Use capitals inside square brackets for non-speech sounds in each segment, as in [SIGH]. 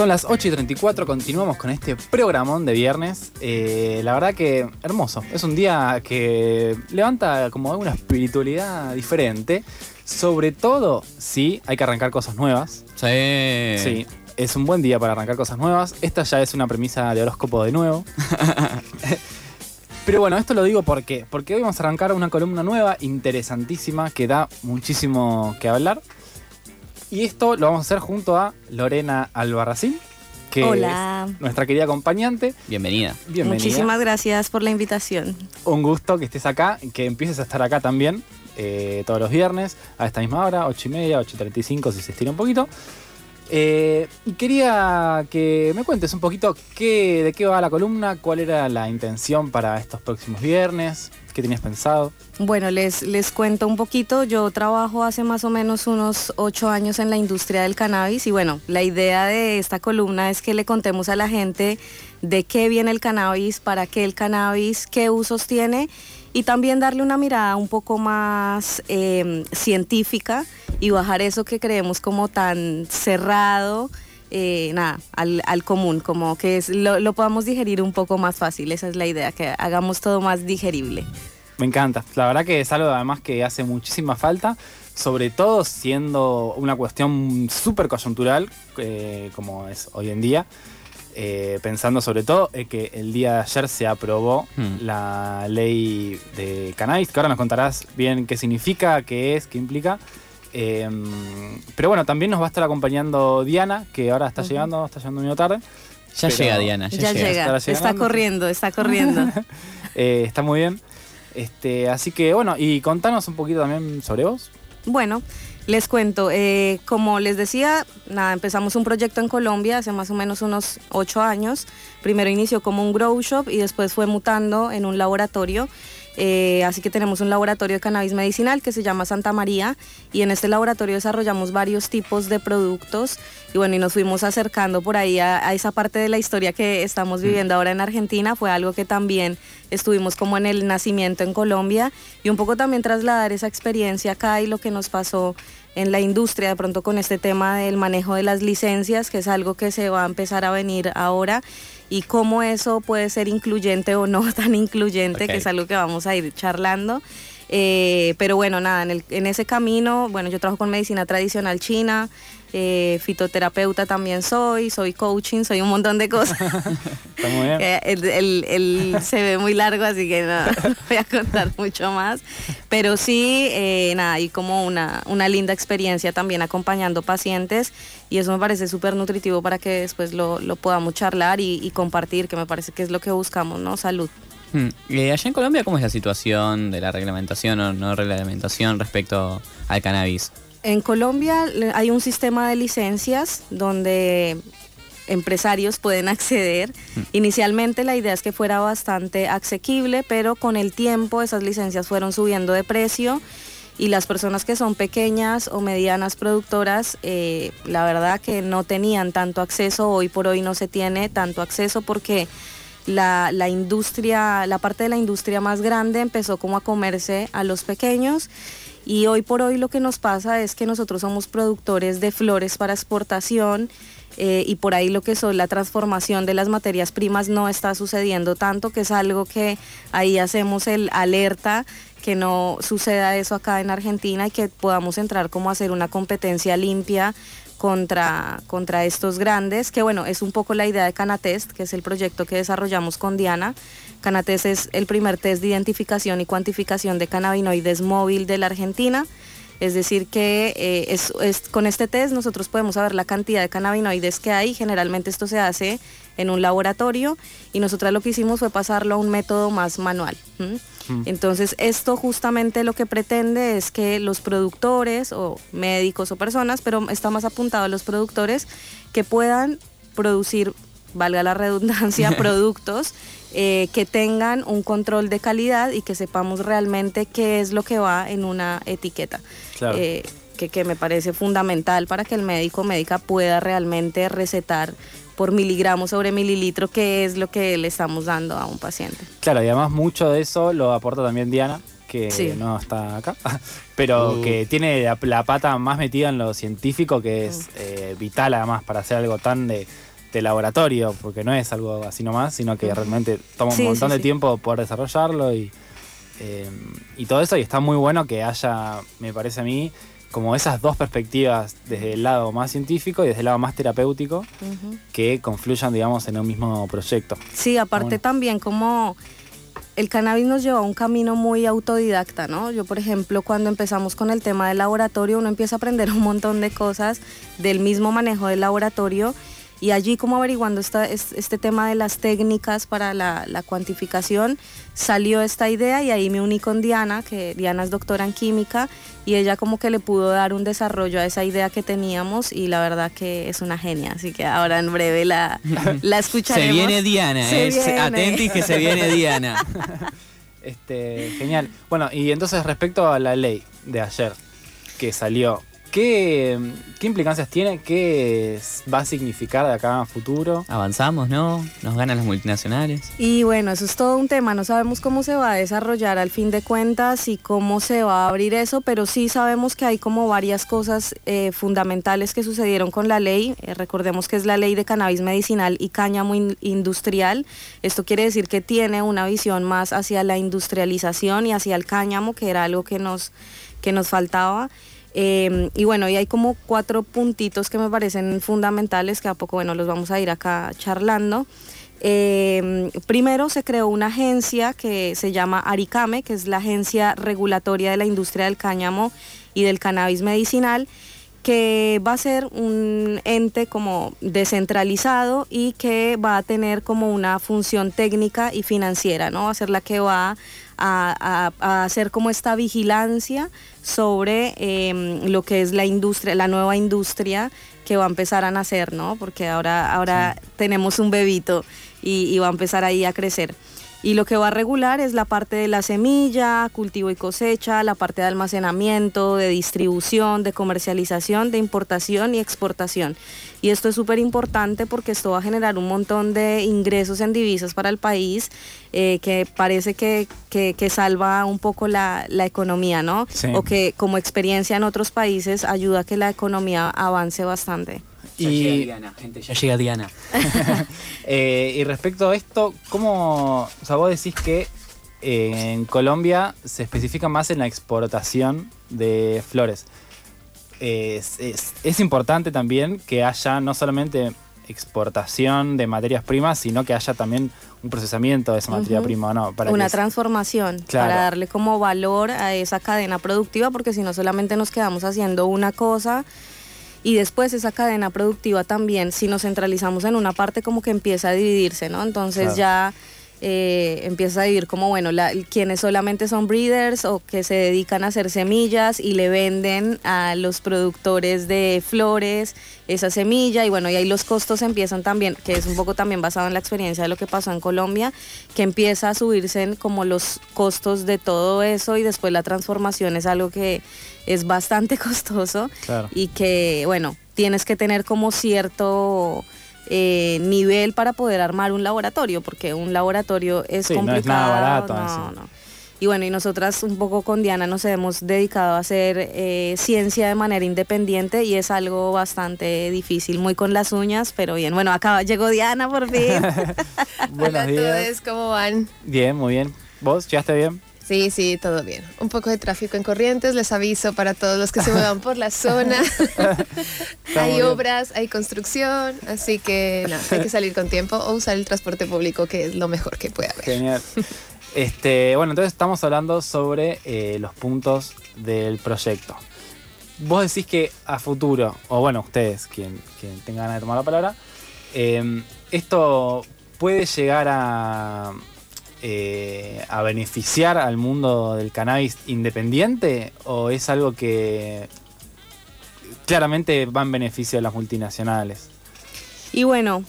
Son las 8 y 34, continuamos con este programón de viernes. Eh, la verdad que hermoso. Es un día que levanta como una espiritualidad diferente. Sobre todo si hay que arrancar cosas nuevas. Sí. Sí, es un buen día para arrancar cosas nuevas. Esta ya es una premisa de horóscopo de nuevo. [LAUGHS] Pero bueno, esto lo digo porque, porque hoy vamos a arrancar una columna nueva, interesantísima, que da muchísimo que hablar. Y esto lo vamos a hacer junto a Lorena Albarracín, que Hola. es nuestra querida acompañante. Bienvenida. Bienvenida. Muchísimas gracias por la invitación. Un gusto que estés acá, que empieces a estar acá también eh, todos los viernes a esta misma hora, 8 y media, 8 y 35 si se estira un poquito. Eh, y quería que me cuentes un poquito qué, de qué va la columna, cuál era la intención para estos próximos viernes, qué tenías pensado. Bueno, les, les cuento un poquito. Yo trabajo hace más o menos unos ocho años en la industria del cannabis y bueno, la idea de esta columna es que le contemos a la gente de qué viene el cannabis, para qué el cannabis, qué usos tiene y también darle una mirada un poco más eh, científica y bajar eso que creemos como tan cerrado. Eh, nada, al, al común, como que es, lo, lo podamos digerir un poco más fácil, esa es la idea, que hagamos todo más digerible. Me encanta. La verdad que es algo además que hace muchísima falta, sobre todo siendo una cuestión súper coyuntural, eh, como es hoy en día. Eh, pensando sobre todo en que el día de ayer se aprobó Hmm. la ley de cannabis, que ahora nos contarás bien qué significa, qué es, qué implica. Eh, pero bueno, también nos va a estar acompañando Diana, que ahora está llegando, está llegando un minuto tarde. Ya Pero- llega Diana, ya, Ya, llega. está llegando. corriendo, está corriendo. [LAUGHS] Eh, está muy bien. Este, así que bueno, y contanos un poquito también sobre vos. bueno, les cuento, eh, como les decía, nada, empezamos un proyecto en Colombia hace más o menos unos ocho años. Primero inició como un grow shop y después fue mutando en un laboratorio. Eh, así que tenemos un laboratorio de cannabis medicinal que se llama Santa María y en este laboratorio desarrollamos varios tipos de productos y bueno, y nos fuimos acercando por ahí a, a esa parte de la historia que estamos viviendo ahora en Argentina. Fue algo que también estuvimos como en el nacimiento en Colombia y un poco también trasladar esa experiencia acá y lo que nos pasó en la industria de pronto con este tema del manejo de las licencias, que es algo que se va a empezar a venir ahora y cómo eso puede ser incluyente o no [LAUGHS] tan incluyente, que es algo que vamos a ir charlando. Eh, pero bueno, nada, en, el- en ese camino, bueno, yo trabajo con medicina tradicional china, eh, fitoterapeuta también soy, soy coaching, soy un montón de cosas. [LAUGHS] Está muy bien. Eh, el, el- el se ve muy largo, así que no, [LAUGHS] no voy a contar mucho más. Pero sí, eh, nada, y como una, una linda experiencia también acompañando pacientes y eso me parece súper nutritivo para que después lo, lo podamos charlar y, y compartir, que me parece que es lo que buscamos, ¿no? Salud. Hmm. Eh, allá en Colombia, ¿cómo es la situación de la reglamentación o no reglamentación respecto al cannabis? En Colombia hay un sistema de licencias donde empresarios pueden acceder. Inicialmente la idea es que fuera bastante asequible, pero con el tiempo esas licencias fueron subiendo de precio y las personas que son pequeñas o medianas productoras, eh, la verdad que no tenían tanto acceso, hoy por hoy no se tiene tanto acceso porque la, la industria, la parte de la industria más grande empezó como a comerse a los pequeños y hoy por hoy lo que nos pasa es que nosotros somos productores de flores para exportación eh, y por ahí lo que son la transformación de las materias primas no está sucediendo tanto, que es algo que ahí hacemos el alerta que no suceda eso acá en Argentina y que podamos entrar como a hacer una competencia limpia contra, contra estos grandes, que bueno, es un poco la idea de Canatest, que es el proyecto que desarrollamos con Diana. Canatest es el primer test de identificación y cuantificación de cannabinoides móvil de la Argentina. Es decir, que eh, es, con este test nosotros podemos saber la cantidad de cannabinoides que hay. Generalmente esto se hace en un laboratorio y nosotras lo que hicimos fue pasarlo a un método más manual. Entonces, esto justamente lo que pretende es que los productores o médicos o personas, pero está más apuntado a los productores, que puedan producir, valga la redundancia, [LAUGHS] productos eh, que tengan un control de calidad y que sepamos realmente qué es lo que va en una etiqueta. Claro. Eh, que, que me parece fundamental para que el médico o médica pueda realmente recetar por miligramo sobre mililitro qué es lo que le estamos dando a un paciente. Claro, y además mucho de eso lo aporta también Diana, que Sí. no está acá, [LAUGHS] pero Uh. que tiene la, la pata más metida en lo científico, que es eh, vital además para hacer algo tan de, de laboratorio, porque no es algo así nomás, sino que realmente toma un montón sí, de sí. tiempo poder desarrollarlo y, eh, y todo eso, y está muy bueno que haya, me parece a mí, como esas dos perspectivas desde el lado más científico y desde el lado más terapéutico que confluyan, digamos, en un mismo proyecto. Sí, aparte Bueno. también como el cannabis nos lleva a un camino muy autodidacta, ¿no? Yo, por ejemplo, cuando empezamos con el tema del laboratorio, uno empieza a aprender un montón de cosas del mismo manejo del laboratorio y allí como averiguando esta, es- este tema de las técnicas para la, la cuantificación, salió esta idea y ahí me uní con Diana, que Diana es doctora en química y ella como que le pudo dar un desarrollo a esa idea que teníamos y la verdad que es una genia, así que ahora en breve la, [LAUGHS] la escucharemos. Se viene Diana, Se eh. viene. Atentis que se viene Diana. [LAUGHS] Este, genial. Bueno, y entonces respecto a la ley de ayer que salió, ¿qué, qué implicancias tiene? ¿Qué va a significar de acá a futuro? Avanzamos, ¿no? Nos ganan las multinacionales. Y bueno, eso es todo un tema, no sabemos cómo se va a desarrollar al fin de cuentas y cómo se va a abrir eso, pero sí sabemos que hay como varias cosas eh, fundamentales que sucedieron con la ley. Eh, recordemos que es la ley de cannabis medicinal y cáñamo in- industrial. Esto quiere decir que tiene una visión más hacia la industrialización y hacia el cáñamo, que era algo que nos, que nos faltaba. Eh, y bueno, y hay como cuatro puntitos que me parecen fundamentales, que a poco, bueno, los vamos a ir acá charlando. Eh, primero se creó una agencia que se llama Aricame, que es la agencia regulatoria de la industria del cáñamo y del cannabis medicinal, que va a ser un ente como descentralizado y que va a tener como una función técnica y financiera, ¿no? Va a ser la que va a, a- a hacer como esta vigilancia sobre em, lo que es la industria, la nueva industria que va a empezar a nacer, ¿no? Porque ahora, ahora tenemos un bebito y, y va a empezar ahí a crecer. Y lo que va a regular es la parte de la semilla, cultivo y cosecha, la parte de almacenamiento, de distribución, de comercialización, de importación y exportación. Y esto es súper importante porque esto va a generar un montón de ingresos en divisas para el país, eh, que parece que, que- que salva un poco la, la economía, ¿no? Sí. O que como experiencia en otros países ayuda a que la economía avance bastante. Y, gente, ya llega Diana. [LAUGHS] [LAUGHS] eh, y respecto a esto, ¿cómo, o sea, vos decís que eh, en Colombia se especifica más en la exportación de flores? Es, es- es importante también que haya no solamente exportación de materias primas, sino que haya también un procesamiento de esa materia Ujú. prima, ¿no? Para una que transformación Claro. para darle como valor a esa cadena productiva, porque si no solamente nos quedamos haciendo una cosa y después esa cadena productiva también, si nos centralizamos en una parte, como que empieza a dividirse, ¿no? Entonces Claro. ya eh, empieza a dividir como, bueno, la- quienes solamente son breeders o que se dedican a hacer semillas y le venden a los productores de flores esa semilla y bueno, y ahí los costos empiezan también, que es un poco también basado en la experiencia de lo que pasó en Colombia, que empieza a subirse en como los costos de todo eso y después la transformación es algo que es bastante [LAUGHS] costoso Claro. y que, bueno, tienes que tener como cierto eh, nivel para poder armar un laboratorio, porque un laboratorio es Sí, no es complicado. nada barato no, encima. no. Y bueno, y nosotras un poco con Diana nos hemos dedicado a hacer eh, ciencia de manera independiente y es algo bastante difícil, muy con las uñas, pero bien. Bueno, acá llegó Diana por fin. [LAUGHS] Buenos Hola a días. todos, ¿cómo van? Bien, muy bien. ¿Vos? ¿Llegaste bien? Sí, sí, todo bien. Un poco de tráfico en Corrientes, les aviso para todos los que se muevan por la zona. [LAUGHS] [LAUGHS] hay bien. obras, hay construcción, así que no, hay que salir con tiempo o usar el transporte público, que es lo mejor que puede haber. Genial. Este, bueno, entonces estamos hablando sobre eh, los puntos del proyecto. Vos decís que a futuro, o bueno, ustedes, quien, quien tenga ganas de tomar la palabra, eh, esto puede llegar a, eh, a beneficiar al mundo del cannabis independiente o es algo que claramente va en beneficio de las multinacionales. Y bueno,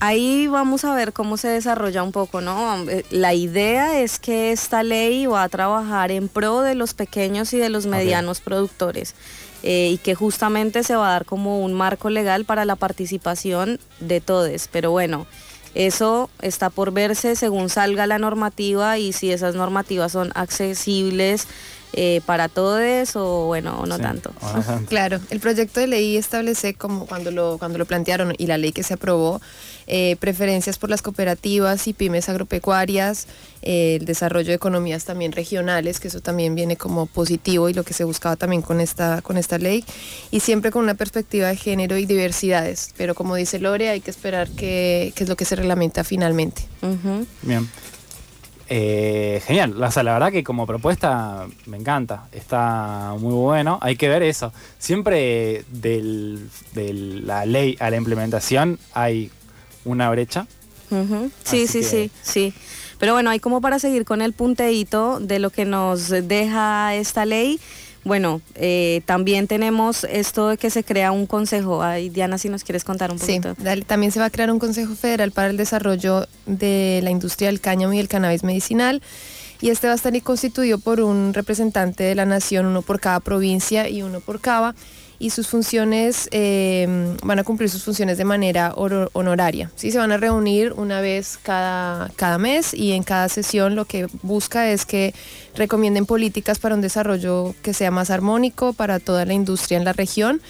ahí vamos a ver cómo se desarrolla un poco, ¿no? Eh, La idea es que esta ley va a trabajar en pro de los pequeños y de los medianos productores. eh, y que justamente se va a dar como un marco legal para la participación de todos. Pero bueno, eso está por verse según salga la normativa y si esas normativas son accesibles eh, para todos o bueno, o no Sí, tanto. Claro, el proyecto de ley establece como cuando lo, cuando lo plantearon y la ley que se aprobó, eh, preferencias por las cooperativas y pymes agropecuarias, eh, el desarrollo de economías también regionales, que eso también viene como positivo y lo que se buscaba también con esta, con esta ley, y siempre con una perspectiva de género y diversidades. Pero como dice Lore, hay que esperar qué qué es lo que se reglamenta finalmente. Bien. Eh, genial, o sea, la verdad que como propuesta me encanta, está muy bueno, hay que ver eso. Siempre del- de la ley a la implementación hay una brecha. Sí, sí, que- sí, sí. Pero bueno, hay como para seguir con el punteíto de lo que nos deja esta ley. Bueno, eh, también tenemos esto de que se crea un consejo. Ay, Diana, si nos quieres contar un Sí, poquito. dale, también se va a crear un Consejo Federal para el Desarrollo de la Industria del Cáñamo y el Cannabis Medicinal. Y este va a estar constituido por un representante de la nación, uno por cada provincia y uno por cada. Y sus funciones eh, van a cumplir sus funciones de manera honoraria. ¿sí? Se van a reunir una vez cada, cada mes y en cada sesión lo que busca es que recomienden políticas para un desarrollo que sea más armónico para toda la industria en la región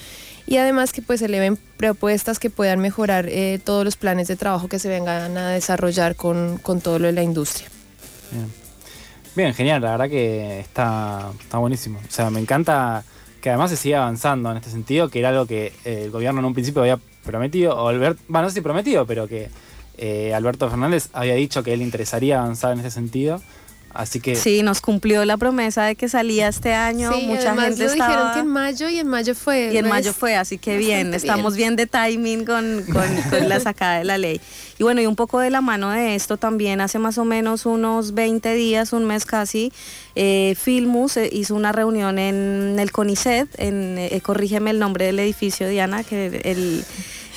y además que pues eleven propuestas que puedan mejorar eh, todos los planes de trabajo que se vengan a desarrollar con, con todo lo de la industria. Bien. Bien, genial, la verdad que está, está buenísimo. O sea, me encanta que además se siga avanzando en este sentido, que era algo que eh, el gobierno en un principio había prometido, o Albert, bueno, no sé si prometido, pero que eh, Alberto Fernández había dicho que él interesaría avanzar en ese sentido. Así que Sí, nos cumplió la promesa de que salía este año. Sí, Mucha además gente lo dijeron estaba... que en mayo y en mayo fue. Y en mayo fue, así que bien, estamos bien. de timing con, con- [LAUGHS] con la sacada de la ley. Y bueno, y un poco de la mano de esto también, hace más o menos unos 20 días, un mes casi, eh, Filmus eh, hizo una reunión en el CONICET, en, eh, corrígeme el nombre del edificio, Diana, que el, el,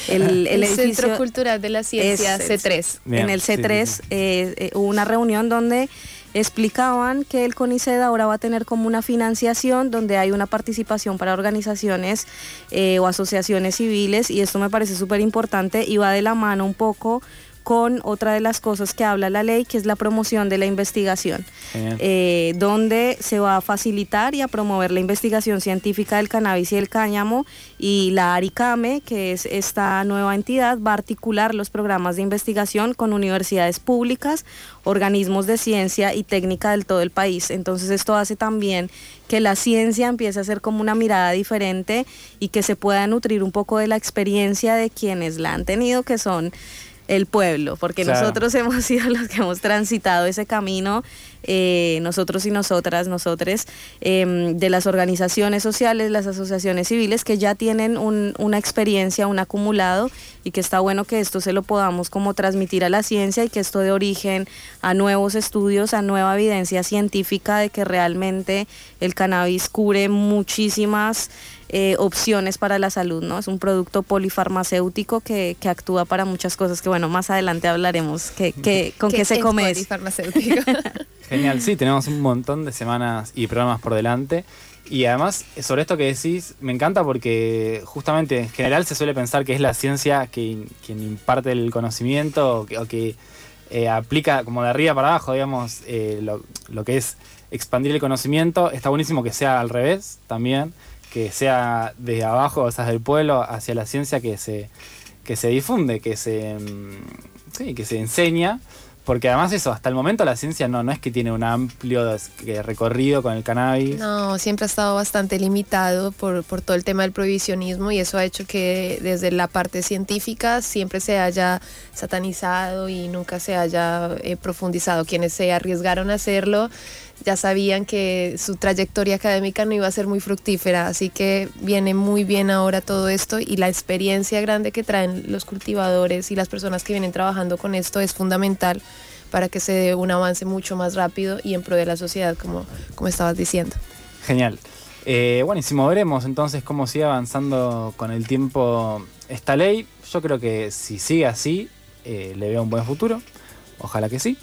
el El, edificio... Centro Cultural de la Ciencia es- C3. Bien, en el sí, sí, C3 sí. eh, eh, hubo una reunión donde explicaban que el CONICET ahora va a tener como una financiación donde hay una participación para organizaciones eh, o asociaciones civiles y esto me parece súper importante y va de la mano un poco con otra de las cosas que habla la ley, que es la promoción de la investigación, eh, donde se va a facilitar y a promover la investigación científica del cannabis y el cáñamo y la ARICAME, que es esta nueva entidad, va a articular los programas de investigación con universidades públicas, organismos de ciencia y técnica del todo el país. Entonces esto hace también que la ciencia empiece a ser como una mirada diferente y que se pueda nutrir un poco de la experiencia de quienes la han tenido, que son el pueblo, porque Claro. nosotros [LAUGHS] hemos sido los que hemos transitado ese camino, eh, nosotros y nosotras, nosotres, em, de las organizaciones sociales, las asociaciones civiles que ya tienen un- una experiencia, un acumulado, y que está bueno que esto se lo podamos como transmitir a la ciencia y que esto dé origen a nuevos estudios, a nueva evidencia científica de que realmente el cannabis cubre muchísimas eh, opciones para la salud, ¿no? Es un producto polifarmacéutico que, que actúa para muchas cosas que, bueno, más adelante hablaremos que, que- con qué se es come. polifarmacéutico. [LAUGHS] Genial, sí, tenemos un montón de semanas y programas por delante. Y además, sobre esto que decís, me encanta porque justamente en general se suele pensar que es la ciencia que, quien imparte el conocimiento o que, o que, eh, aplica como de arriba para abajo, digamos, eh, lo, lo que es expandir el conocimiento. Está buenísimo que sea al revés también, que sea desde abajo, o sea, desde el pueblo hacia la ciencia que se, que se difunde, que se, mm, sí, que se enseña. Porque además eso, hasta el momento la ciencia no, no es que tiene un amplio recorrido con el cannabis. No, siempre ha estado bastante limitado por, por todo el tema del prohibicionismo y eso ha hecho que desde la parte científica siempre se haya satanizado y nunca se haya eh, profundizado. Quienes se arriesgaron a hacerlo ya sabían que su trayectoria académica no iba a ser muy fructífera, así que viene muy bien ahora todo esto y la experiencia grande que traen los cultivadores y las personas que vienen trabajando con esto es fundamental para que se dé un avance mucho más rápido y en pro de la sociedad, como, como estabas diciendo. Genial. Eh, buenísimo, veremos entonces cómo sigue avanzando con el tiempo esta ley. Yo creo que si sigue así, eh, le veo un buen futuro. Ojalá que sí.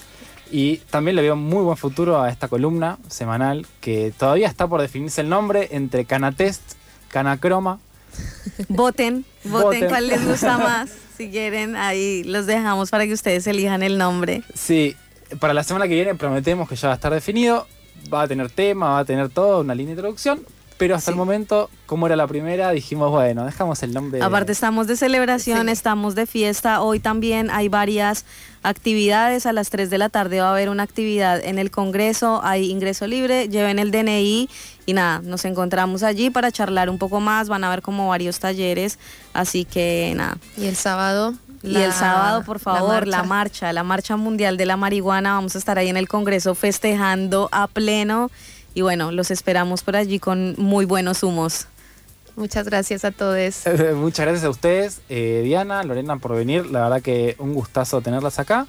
Y también le veo muy buen futuro a esta columna semanal que todavía está por definirse el nombre entre Canatest, Canacroma. [LAUGHS] Voten, voten, Voten. cuál les gusta [LAUGHS] más. Si quieren, ahí los dejamos para que ustedes elijan el nombre. Sí, para la semana que viene prometemos que ya va a estar definido. Va a tener tema, va a tener todo, una línea de introducción. Pero hasta Sí. el momento, como era la primera, dijimos, bueno, dejamos el nombre. Aparte estamos de celebración, Sí. estamos de fiesta. Hoy también hay varias actividades. A las 3 de la tarde va a haber una actividad en el Congreso. Hay ingreso libre. Lleven el DNI y nada, nos encontramos allí para charlar un poco más. Van a ver como varios talleres. Así que nada. Y el sábado. y el sábado, por favor, la marcha. marcha, la marcha mundial de la marihuana. Vamos a estar ahí en el Congreso festejando a pleno. Y bueno, los esperamos por allí con muy buenos humos. Muchas gracias a todos. [LAUGHS] Muchas gracias a ustedes, eh, Diana, Lorena, por venir. La verdad que un gustazo tenerlas acá.